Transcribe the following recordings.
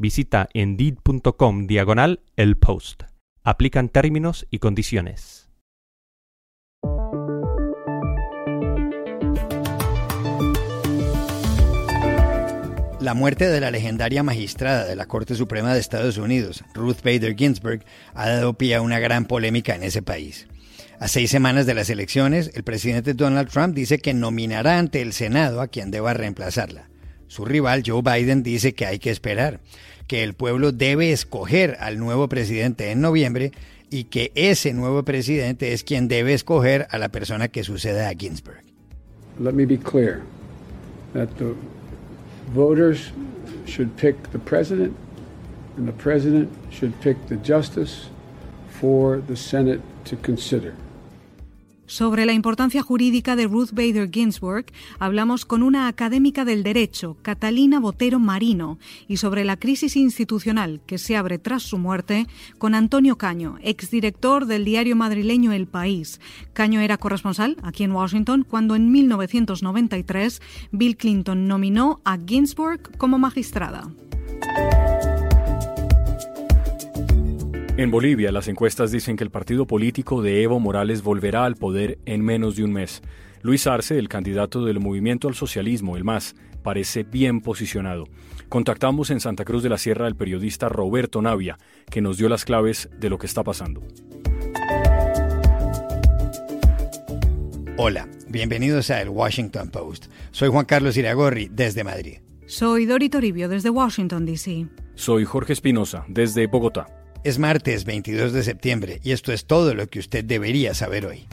visita indeed.com diagonal el post. Aplican términos y condiciones. La muerte de la legendaria magistrada de la Corte Suprema de Estados Unidos, Ruth Bader Ginsburg, ha dado pie a una gran polémica en ese país. A seis semanas de las elecciones, el presidente Donald Trump dice que nominará ante el Senado a quien deba reemplazarla. Su rival Joe Biden dice que hay que esperar, que el pueblo debe escoger al nuevo presidente en noviembre y que ese nuevo presidente es quien debe escoger a la persona que suceda a Ginsburg. Let me be clear that the voters should pick the president and the president should pick the justice for the Senate to consider. Sobre la importancia jurídica de Ruth Bader Ginsburg hablamos con una académica del derecho, Catalina Botero Marino, y sobre la crisis institucional que se abre tras su muerte con Antonio Caño, exdirector del diario madrileño El País. Caño era corresponsal aquí en Washington cuando en 1993 Bill Clinton nominó a Ginsburg como magistrada. En Bolivia, las encuestas dicen que el partido político de Evo Morales volverá al poder en menos de un mes. Luis Arce, el candidato del Movimiento al Socialismo, el MAS, parece bien posicionado. Contactamos en Santa Cruz de la Sierra al periodista Roberto Navia, que nos dio las claves de lo que está pasando. Hola, bienvenidos a El Washington Post. Soy Juan Carlos Iragorri, desde Madrid. Soy Dori Toribio, desde Washington, D.C. Soy Jorge Espinosa, desde Bogotá. Es martes 22 de septiembre y esto es todo lo que usted debería saber hoy.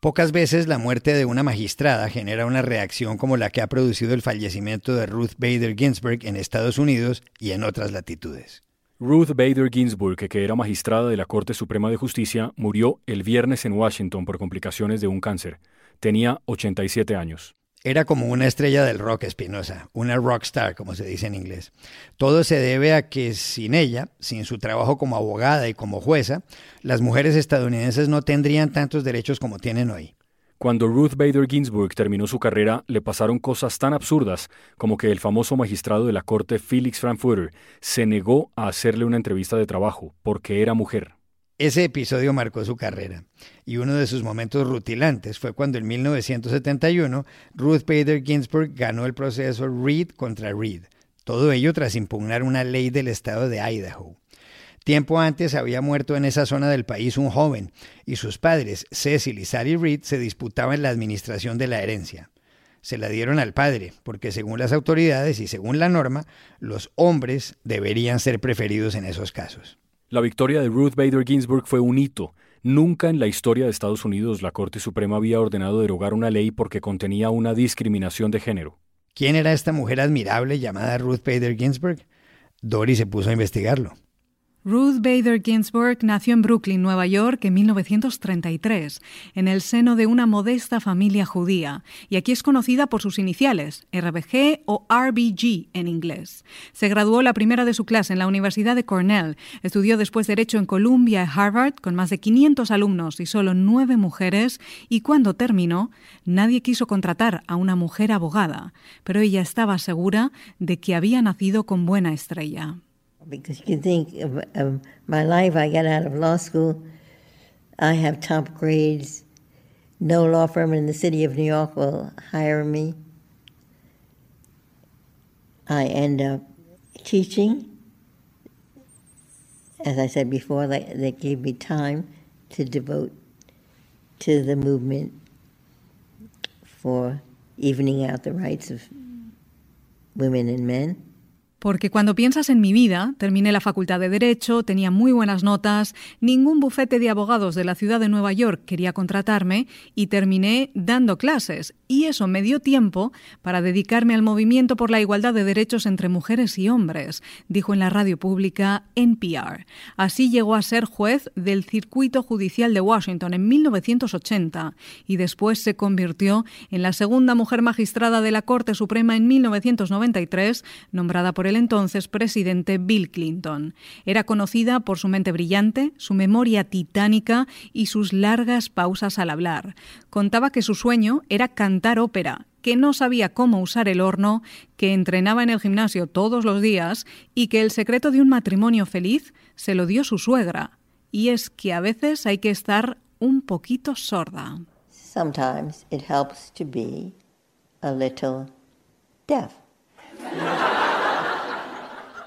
Pocas veces la muerte de una magistrada genera una reacción como la que ha producido el fallecimiento de Ruth Bader Ginsburg en Estados Unidos y en otras latitudes. Ruth Bader Ginsburg, que era magistrada de la Corte Suprema de Justicia, murió el viernes en Washington por complicaciones de un cáncer. Tenía 87 años. Era como una estrella del rock espinosa, una rockstar, como se dice en inglés. Todo se debe a que sin ella, sin su trabajo como abogada y como jueza, las mujeres estadounidenses no tendrían tantos derechos como tienen hoy. Cuando Ruth Bader Ginsburg terminó su carrera, le pasaron cosas tan absurdas como que el famoso magistrado de la corte Felix Frankfurter se negó a hacerle una entrevista de trabajo porque era mujer. Ese episodio marcó su carrera, y uno de sus momentos rutilantes fue cuando en 1971 Ruth Bader Ginsburg ganó el proceso Reed contra Reed, todo ello tras impugnar una ley del estado de Idaho. Tiempo antes había muerto en esa zona del país un joven, y sus padres, Cecil y Sally Reed, se disputaban la administración de la herencia. Se la dieron al padre, porque según las autoridades y según la norma, los hombres deberían ser preferidos en esos casos. La victoria de Ruth Bader Ginsburg fue un hito. Nunca en la historia de Estados Unidos la Corte Suprema había ordenado derogar una ley porque contenía una discriminación de género. ¿Quién era esta mujer admirable llamada Ruth Bader Ginsburg? Dory se puso a investigarlo. Ruth Bader Ginsburg nació en Brooklyn, Nueva York, en 1933, en el seno de una modesta familia judía, y aquí es conocida por sus iniciales, RBG o RBG en inglés. Se graduó la primera de su clase en la Universidad de Cornell, estudió después Derecho en Columbia y Harvard, con más de 500 alumnos y solo nueve mujeres, y cuando terminó, nadie quiso contratar a una mujer abogada, pero ella estaba segura de que había nacido con buena estrella. Because you can think of, of, my life. I got out of law school. I have top grades. No law firm in the city of New York will hire me. I end up teaching. As I said before, they, they gave me time to devote to the movement for evening out the rights of women and men. Porque cuando piensas en mi vida, terminé la facultad de Derecho, tenía muy buenas notas, ningún bufete de abogados de la ciudad de Nueva York quería contratarme y terminé dando clases. Y eso me dio tiempo para dedicarme al movimiento por la igualdad de derechos entre mujeres y hombres, dijo en la radio pública NPR. Así llegó a ser juez del Circuito Judicial de Washington en 1980 y después se convirtió en la segunda mujer magistrada de la Corte Suprema en 1993, nombrada por entonces presidente Bill Clinton. Era conocida por su mente brillante, su memoria titánica y sus largas pausas al hablar. Contaba que su sueño era cantar ópera, que no sabía cómo usar el horno, que entrenaba en el gimnasio todos los días y que el secreto de un matrimonio feliz se lo dio su suegra. Y es que a veces hay que estar un poquito sorda.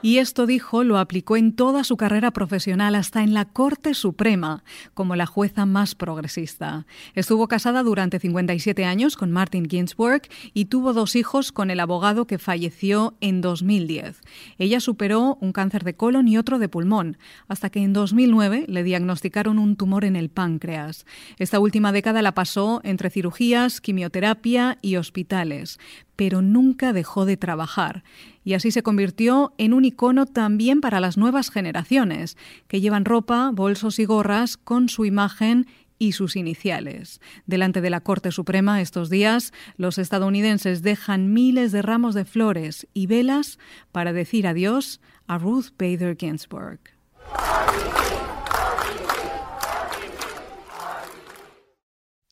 Y esto dijo lo aplicó en toda su carrera profesional hasta en la Corte Suprema, como la jueza más progresista. Estuvo casada durante 57 años con Martin Ginsburg y tuvo dos hijos con el abogado que falleció en 2010. Ella superó un cáncer de colon y otro de pulmón, hasta que en 2009 le diagnosticaron un tumor en el páncreas. Esta última década la pasó entre cirugías, quimioterapia y hospitales pero nunca dejó de trabajar, y así se convirtió en un icono también para las nuevas generaciones, que llevan ropa, bolsos y gorras con su imagen y sus iniciales. Delante de la Corte Suprema estos días, los estadounidenses dejan miles de ramos de flores y velas para decir adiós a Ruth Bader Ginsburg.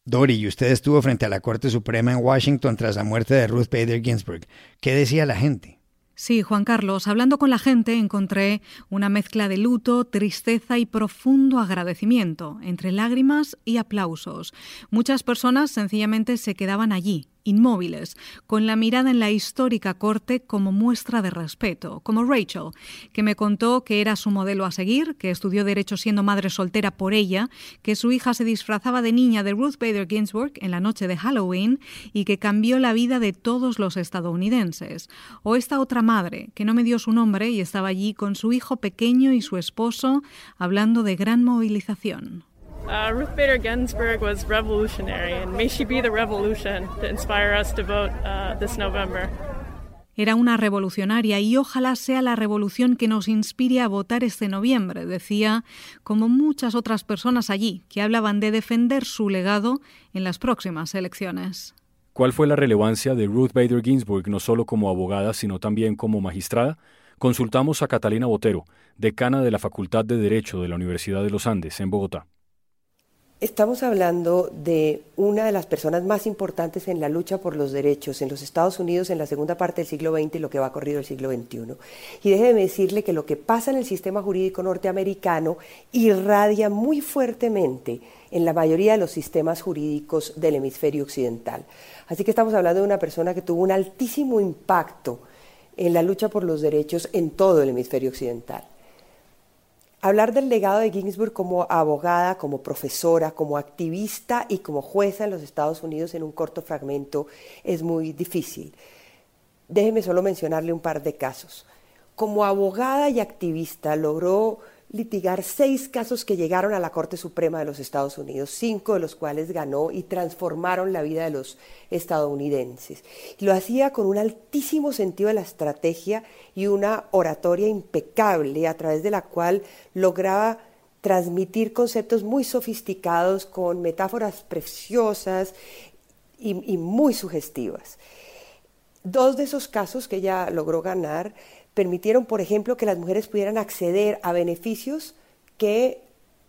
Dori, y usted estuvo frente a la Corte Suprema en Washington tras la muerte de Ruth Bader Ginsburg. ¿Qué decía la gente? Sí, Juan Carlos, hablando con la gente encontré una mezcla de luto, tristeza y profundo agradecimiento, entre lágrimas y aplausos. Muchas personas sencillamente se quedaban allí, inmóviles, con la mirada en la histórica corte como muestra de respeto, como Rachel, que me contó que era su modelo a seguir, que estudió derecho siendo madre soltera por ella, que su hija se disfrazaba de niña de Ruth Bader Ginsburg en la noche de Halloween y que cambió la vida de todos los estadounidenses. O esta otra madre, que no me dio su nombre y estaba allí con su hijo pequeño y su esposo hablando de gran movilización. Uh, Ruth Bader Ginsburg was revolutionary, and may she be the revolution to inspire us to vote uh, this November. Era una revolucionaria y ojalá sea la revolución que nos inspire a votar este noviembre, decía, como muchas otras personas allí que hablaban de defender su legado en las próximas elecciones. ¿Cuál fue la relevancia de Ruth Bader Ginsburg no solo como abogada, sino también como magistrada? Consultamos a Catalina Botero, decana de la Facultad de Derecho de la Universidad de los Andes, en Bogotá. Estamos hablando de una de las personas más importantes en la lucha por los derechos en los Estados Unidos en la segunda parte del siglo XX y lo que va corrido el siglo XXI. Y déjeme decirle que lo que pasa en el sistema jurídico norteamericano irradia muy fuertemente en la mayoría de los sistemas jurídicos del hemisferio occidental. Así que estamos hablando de una persona que tuvo un altísimo impacto en la lucha por los derechos en todo el hemisferio occidental. Hablar del legado de Ginsburg como abogada, como profesora, como activista y como jueza en los Estados Unidos en un corto fragmento es muy difícil. Déjeme solo mencionarle un par de casos. Como abogada y activista logró litigar seis casos que llegaron a la Corte Suprema de los Estados Unidos, cinco de los cuales ganó y transformaron la vida de los estadounidenses. Lo hacía con un altísimo sentido de la estrategia y una oratoria impecable a través de la cual lograba transmitir conceptos muy sofisticados con metáforas preciosas y, muy sugestivas. Dos de esos casos que ella logró ganar permitieron, por ejemplo, que las mujeres pudieran acceder a beneficios que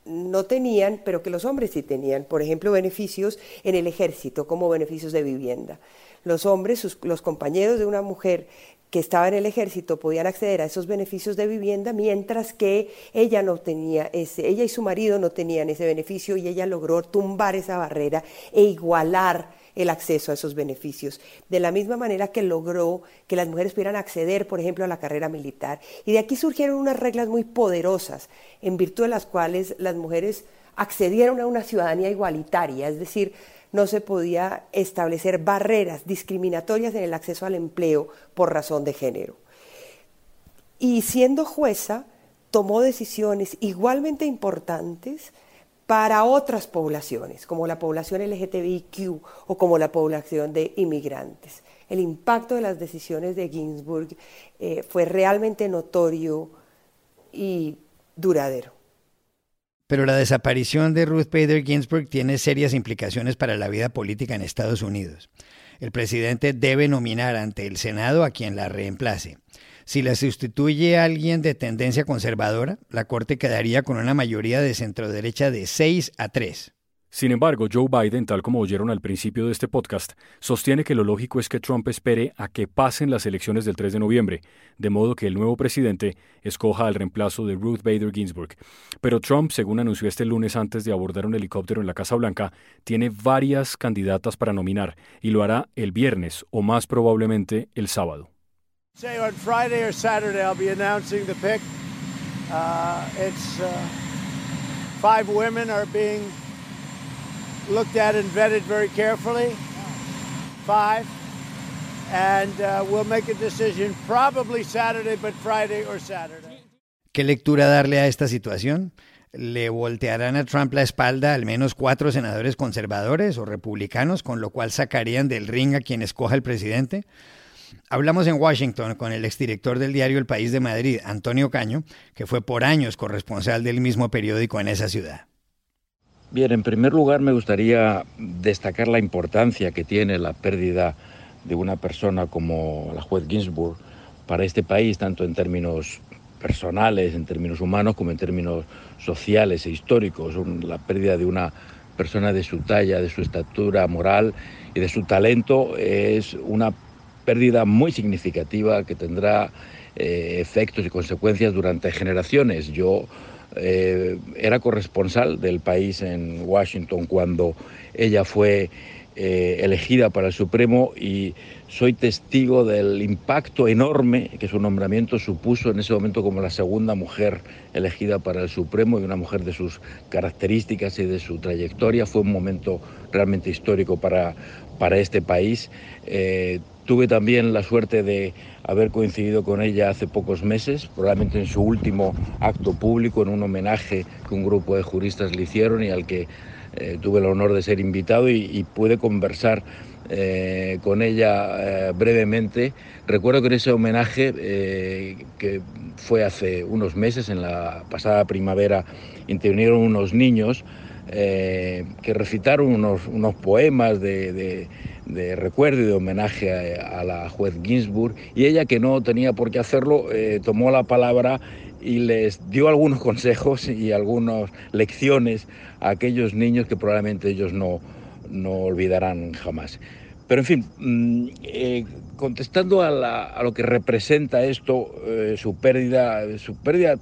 no tenían, pero que los hombres sí tenían. Por ejemplo, beneficios en el ejército, como beneficios de vivienda. Los hombres, los compañeros de una mujer que estaba en el ejército podían acceder a esos beneficios de vivienda, mientras que ella no tenía ese, ella y su marido no tenían ese beneficio y ella logró tumbar esa barrera e igualar el acceso a esos beneficios, de la misma manera que logró que las mujeres pudieran acceder, por ejemplo, a la carrera militar. Y de aquí surgieron unas reglas muy poderosas, en virtud de las cuales las mujeres accedieron a una ciudadanía igualitaria, es decir, no se podía establecer barreras discriminatorias en el acceso al empleo por razón de género. y siendo jueza tomó decisiones igualmente importantes para otras poblaciones, como la población LGTBIQ o como la población de inmigrantes. El impacto de las decisiones de Ginsburg eh, fue realmente notorio y duradero. Pero la desaparición de Ruth Bader Ginsburg tiene serias implicaciones para la vida política en Estados Unidos. El presidente debe nominar ante el Senado a quien la reemplace. Si la sustituye a alguien de tendencia conservadora, la Corte quedaría con una mayoría de centroderecha de 6 a 3. Sin embargo, Joe Biden, tal como oyeron al principio de este podcast, sostiene que lo lógico es que Trump espere a que pasen las elecciones del 3 de noviembre, de modo que el nuevo presidente escoja al reemplazo de Ruth Bader Ginsburg. Pero Trump, según anunció este lunes antes de abordar un helicóptero en la Casa Blanca, tiene varias candidatas para nominar y lo hará el viernes o más probablemente el sábado. Five women are being looked at and vetted very carefully. Five. And uh, we'll make a decision probably Saturday, but Friday or Saturday. ¿Qué lectura darle a esta situación? ¿Le voltearán a Trump la espalda al menos cuatro senadores conservadores o republicanos, con lo cual sacarían del ring a quien escoja el presidente? Hablamos en Washington con el exdirector del diario El País de Madrid, Antonio Caño, que fue por años corresponsal del mismo periódico en esa ciudad. Bien, en primer lugar me gustaría destacar la importancia que tiene la pérdida de una persona como la juez Ginsburg para este país, tanto en términos personales, en términos humanos, como en términos sociales e históricos. La pérdida de una persona de su talla, de su estatura moral y de su talento es una pérdida muy significativa que tendrá eh, efectos y consecuencias durante generaciones. Yo eh, era corresponsal del país en Washington cuando ella fue eh, elegida para el Supremo y soy testigo del impacto enorme que su nombramiento supuso en ese momento como la segunda mujer elegida para el Supremo y una mujer de sus características y de su trayectoria. Fue un momento realmente histórico para, para este país. Eh, tuve también la suerte de haber coincidido con ella hace pocos meses, probablemente en su último acto público, en un homenaje que un grupo de juristas le hicieron y al que eh, tuve el honor de ser invitado y, pude conversar eh, con ella eh, brevemente. Recuerdo que en ese homenaje, que fue hace unos meses, en la pasada primavera, intervinieron unos niños que recitaron unos, unos poemas de de recuerdo y de homenaje a, la juez Ginsburg y ella que no tenía por qué hacerlo eh, tomó la palabra y les dio algunos consejos y algunas lecciones a aquellos niños que probablemente ellos no, no olvidarán jamás. Pero en fin, mm, eh, contestando a, lo que representa esto, eh, su pérdida, su pérdida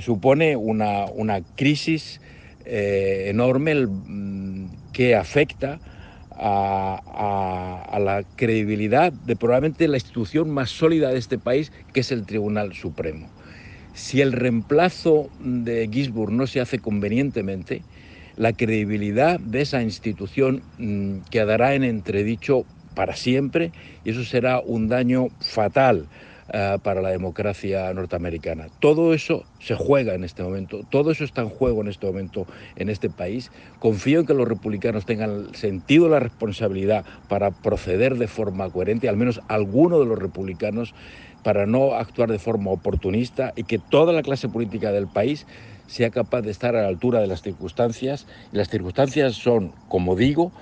supone una, una crisis enorme mm, que afecta a, la credibilidad de probablemente la institución más sólida de este país, que es el Tribunal Supremo. Si el reemplazo de Gisburg no se hace convenientemente, la credibilidad de esa institución mm, quedará en entredicho para siempre y eso será un daño fatal eh, para la democracia norteamericana. Todo eso se juega en este momento, todo eso está en juego en este momento en este país. Confío en que los republicanos tengan sentido la responsabilidad para proceder de forma coherente, al menos alguno de los republicanos, para no actuar de forma oportunista y que toda la clase política del país sea capaz de estar a la altura de las circunstancias. Y las circunstancias son, como digo,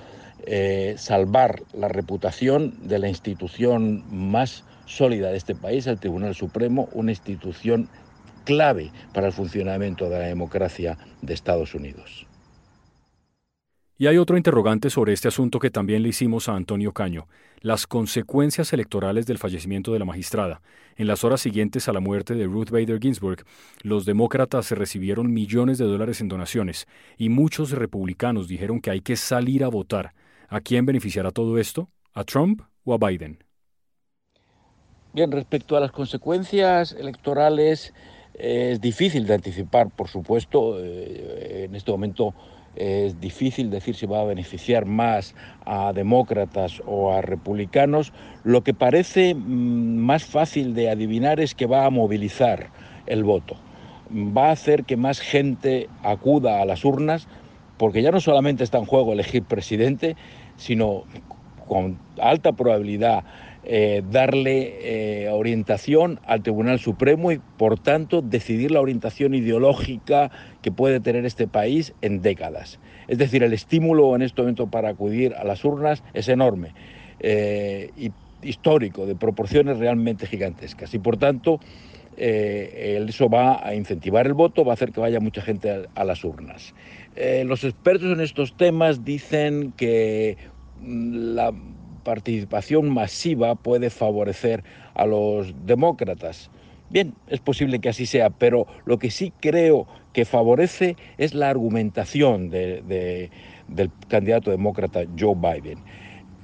eh, salvar la reputación de la institución más sólida de este país, el Tribunal Supremo, una institución clave para el funcionamiento de la democracia de Estados Unidos. Y hay otro interrogante sobre este asunto que también le hicimos a Antonio Caño, las consecuencias electorales del fallecimiento de la magistrada. En las horas siguientes a la muerte de Ruth Bader Ginsburg, los demócratas recibieron millones de dólares en donaciones y muchos republicanos dijeron que hay que salir a votar. ¿A quién beneficiará todo esto? ¿A Trump o a Biden? Bien, respecto a las consecuencias electorales, es difícil de anticipar, por supuesto. Eh, en este momento es difícil decir si va a beneficiar más a demócratas o a republicanos. Lo que parece mm, más fácil de adivinar es que va a movilizar el voto. Va a hacer que más gente acuda a las urnas, porque ya no solamente está en juego elegir presidente, sino con alta probabilidad eh, darle eh, orientación al Tribunal Supremo y, por tanto, decidir la orientación ideológica que puede tener este país en décadas. Es decir, el estímulo en este momento para acudir a las urnas es enorme eh, y histórico, de proporciones realmente gigantescas. Y, por tanto, eso va a incentivar el voto, va a hacer que vaya mucha gente a las urnas. los expertos en estos temas dicen que mm, la participación masiva puede favorecer a los demócratas. Bien, es posible que así sea, pero lo que sí creo que favorece es la argumentación del candidato demócrata Joe Biden.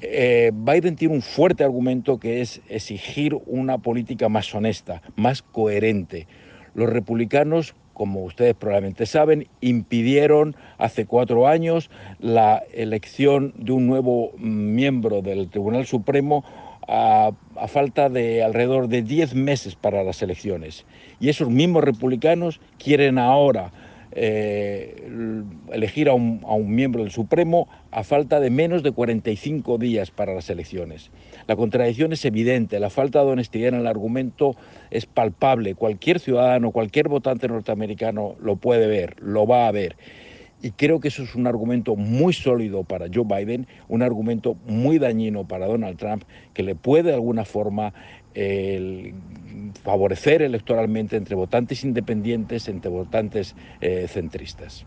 Eh, Biden tiene un fuerte argumento que es exigir una política más honesta, más coherente. Los republicanos como ustedes probablemente saben, impidieron hace cuatro años la elección de un nuevo miembro del Tribunal Supremo a, falta de alrededor de diez meses para las elecciones. Y esos mismos republicanos quieren ahora eh, elegir a un, a un, miembro del Supremo a falta de menos de 45 días para las elecciones. La contradicción es evidente, la falta de honestidad en el argumento es palpable. Cualquier ciudadano, cualquier votante norteamericano lo puede ver, lo va a ver. Y creo que eso es un argumento muy sólido para Joe Biden, un argumento muy dañino para Donald Trump, que le puede de alguna forma favorecer electoralmente entre votantes independientes, entre votantes eh, centristas.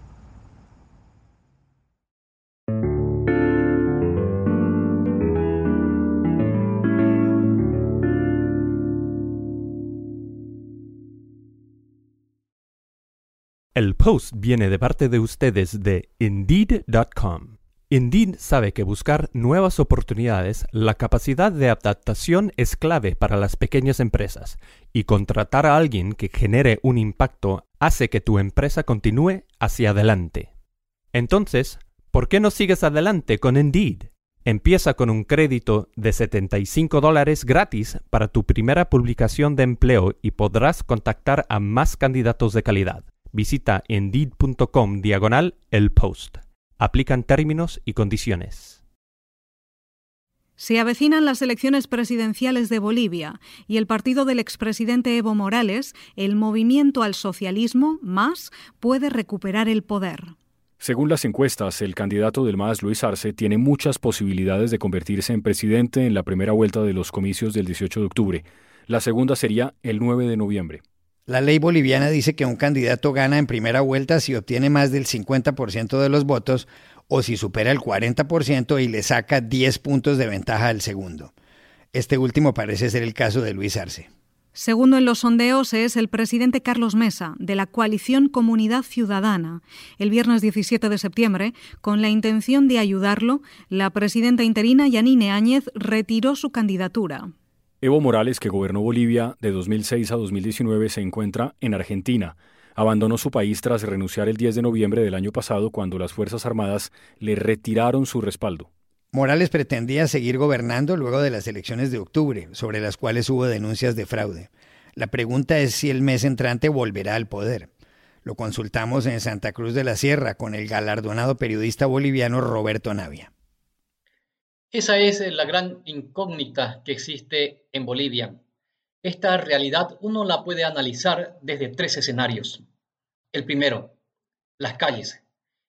El post viene de parte de ustedes de Indeed.com. Indeed sabe que buscar nuevas oportunidades, la capacidad de adaptación es clave para las pequeñas empresas, y contratar a alguien que genere un impacto hace que tu empresa continúe hacia adelante. Entonces, ¿por qué no sigues adelante con Indeed? Empieza con un crédito de 75 dólares gratis para tu primera publicación de empleo y podrás contactar a más candidatos de calidad visita indeed.com diagonal el post. Aplican términos y condiciones. Se avecinan las elecciones presidenciales de Bolivia y el partido del expresidente Evo Morales, el movimiento al socialismo, más, puede recuperar el poder. Según las encuestas, el candidato del MAS, Luis Arce, tiene muchas posibilidades de convertirse en presidente en la primera vuelta de los comicios del 18 de octubre. La segunda sería el 9 de noviembre. La ley boliviana dice que un candidato gana en primera vuelta si obtiene más del 50% de los votos o si supera el 40% y le saca 10 puntos de ventaja al segundo. Este último parece ser el caso de Luis Arce. Segundo en los sondeos es el presidente Carlos Mesa, de la coalición Comunidad Ciudadana. El viernes 17 de septiembre, con la intención de ayudarlo, la presidenta interina Yanine Áñez retiró su candidatura. Evo Morales, que gobernó Bolivia de 2006 a 2019, se encuentra en Argentina. Abandonó su país tras renunciar el 10 de noviembre del año pasado cuando las Fuerzas Armadas le retiraron su respaldo. Morales pretendía seguir gobernando luego de las elecciones de octubre, sobre las cuales hubo denuncias de fraude. La pregunta es si el mes entrante volverá al poder. Lo consultamos en Santa Cruz de la Sierra con el galardonado periodista boliviano Roberto Navia. Esa es la gran incógnita que existe en Bolivia. Esta realidad uno la puede analizar desde tres escenarios. El primero, las calles.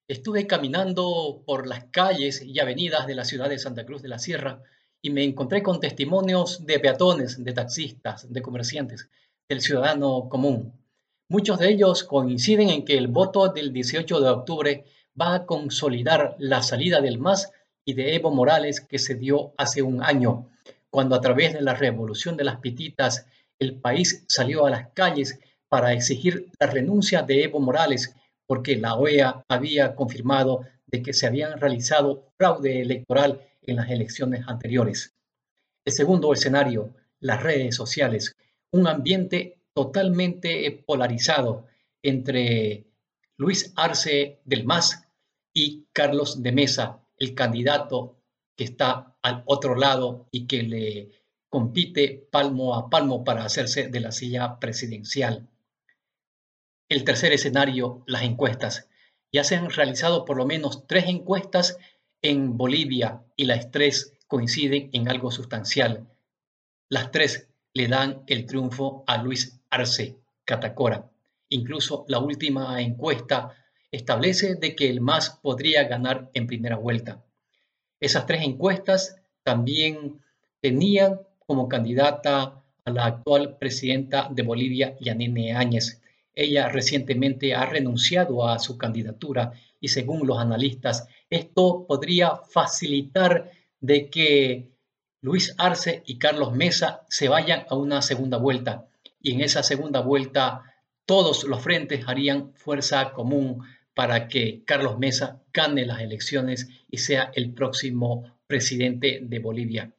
Estuve caminando por las calles y avenidas de la ciudad de Santa Cruz de la Sierra y me encontré con testimonios de peatones, de taxistas, de comerciantes, del ciudadano común. Muchos de ellos coinciden en que el voto del 18 de octubre va a consolidar la salida del MAS y de Evo Morales que se dio hace un año, cuando a través de la revolución de las pititas el país salió a las calles para exigir la renuncia de Evo Morales porque la OEA había confirmado de que se habían realizado fraude electoral en las elecciones anteriores. El segundo escenario, las redes sociales, un ambiente totalmente polarizado entre Luis Arce del MAS y Carlos de Mesa, el candidato que está al otro lado y que le compite palmo a palmo para hacerse de la silla presidencial. El tercer escenario, las encuestas. Ya se han realizado por lo menos tres encuestas en Bolivia y las tres coinciden en algo sustancial. Las tres le dan el triunfo a Luis Arce Catacora. Incluso la última encuesta establece de que el MAS podría ganar en primera vuelta. Esas tres encuestas también tenían como candidata a la actual presidenta de Bolivia, Yanine Áñez. Ella recientemente ha renunciado a su candidatura y según los analistas, esto podría facilitar de que Luis Arce y Carlos Mesa se vayan a una segunda vuelta. Y en esa segunda vuelta todos los frentes harían fuerza común para que Carlos Mesa gane las elecciones y sea el próximo presidente de Bolivia.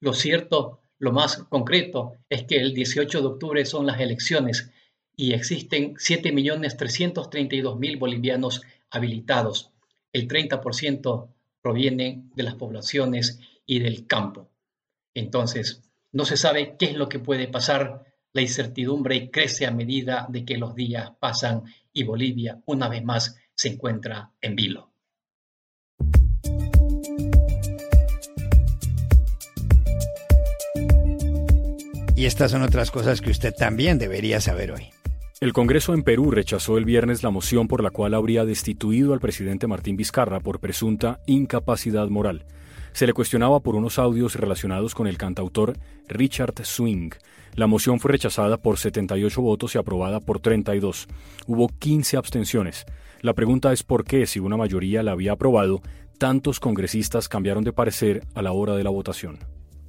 Lo cierto, lo más concreto, es que el 18 de octubre son las elecciones y existen 7.332.000 bolivianos habilitados. El 30% provienen de las poblaciones y del campo. Entonces, no se sabe qué es lo que puede pasar. La incertidumbre crece a medida de que los días pasan y Bolivia, una vez más, se encuentra en vilo. Y estas son otras cosas que usted también debería saber hoy. El Congreso en Perú rechazó el viernes la moción por la cual habría destituido al presidente Martín Vizcarra por presunta incapacidad moral. Se le cuestionaba por unos audios relacionados con el cantautor Richard Swing. La moción fue rechazada por 78 votos y aprobada por 32. Hubo 15 abstenciones. La pregunta es por qué, si una mayoría la había aprobado, tantos congresistas cambiaron de parecer a la hora de la votación.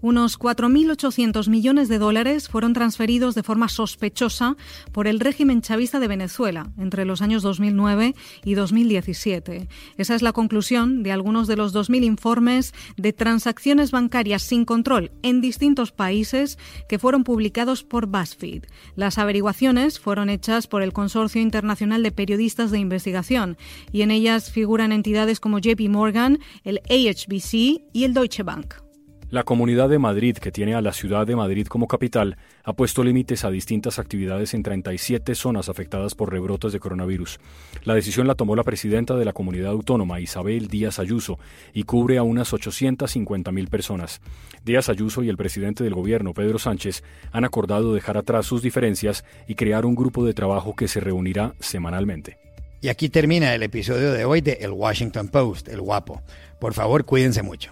Unos 4.800 millones de dólares fueron transferidos de forma sospechosa por el régimen chavista de Venezuela entre los años 2009 y 2017. Esa es la conclusión de algunos de los 2.000 informes de transacciones bancarias sin control en distintos países que fueron publicados por BuzzFeed. Las averiguaciones fueron hechas por el Consorcio Internacional de Periodistas de Investigación y en ellas figuran entidades como JP Morgan, el AHBC y el Deutsche Bank. La Comunidad de Madrid, que tiene a la ciudad de Madrid como capital, ha puesto límites a distintas actividades en 37 zonas afectadas por rebrotes de coronavirus. La decisión la tomó la presidenta de la comunidad autónoma, Isabel Díaz Ayuso, y cubre a unas 850.000 personas. Díaz Ayuso y el presidente del gobierno, Pedro Sánchez, han acordado dejar atrás sus diferencias y crear un grupo de trabajo que se reunirá semanalmente. Y aquí termina el episodio de hoy de El Washington Post, El Guapo. Por favor, cuídense mucho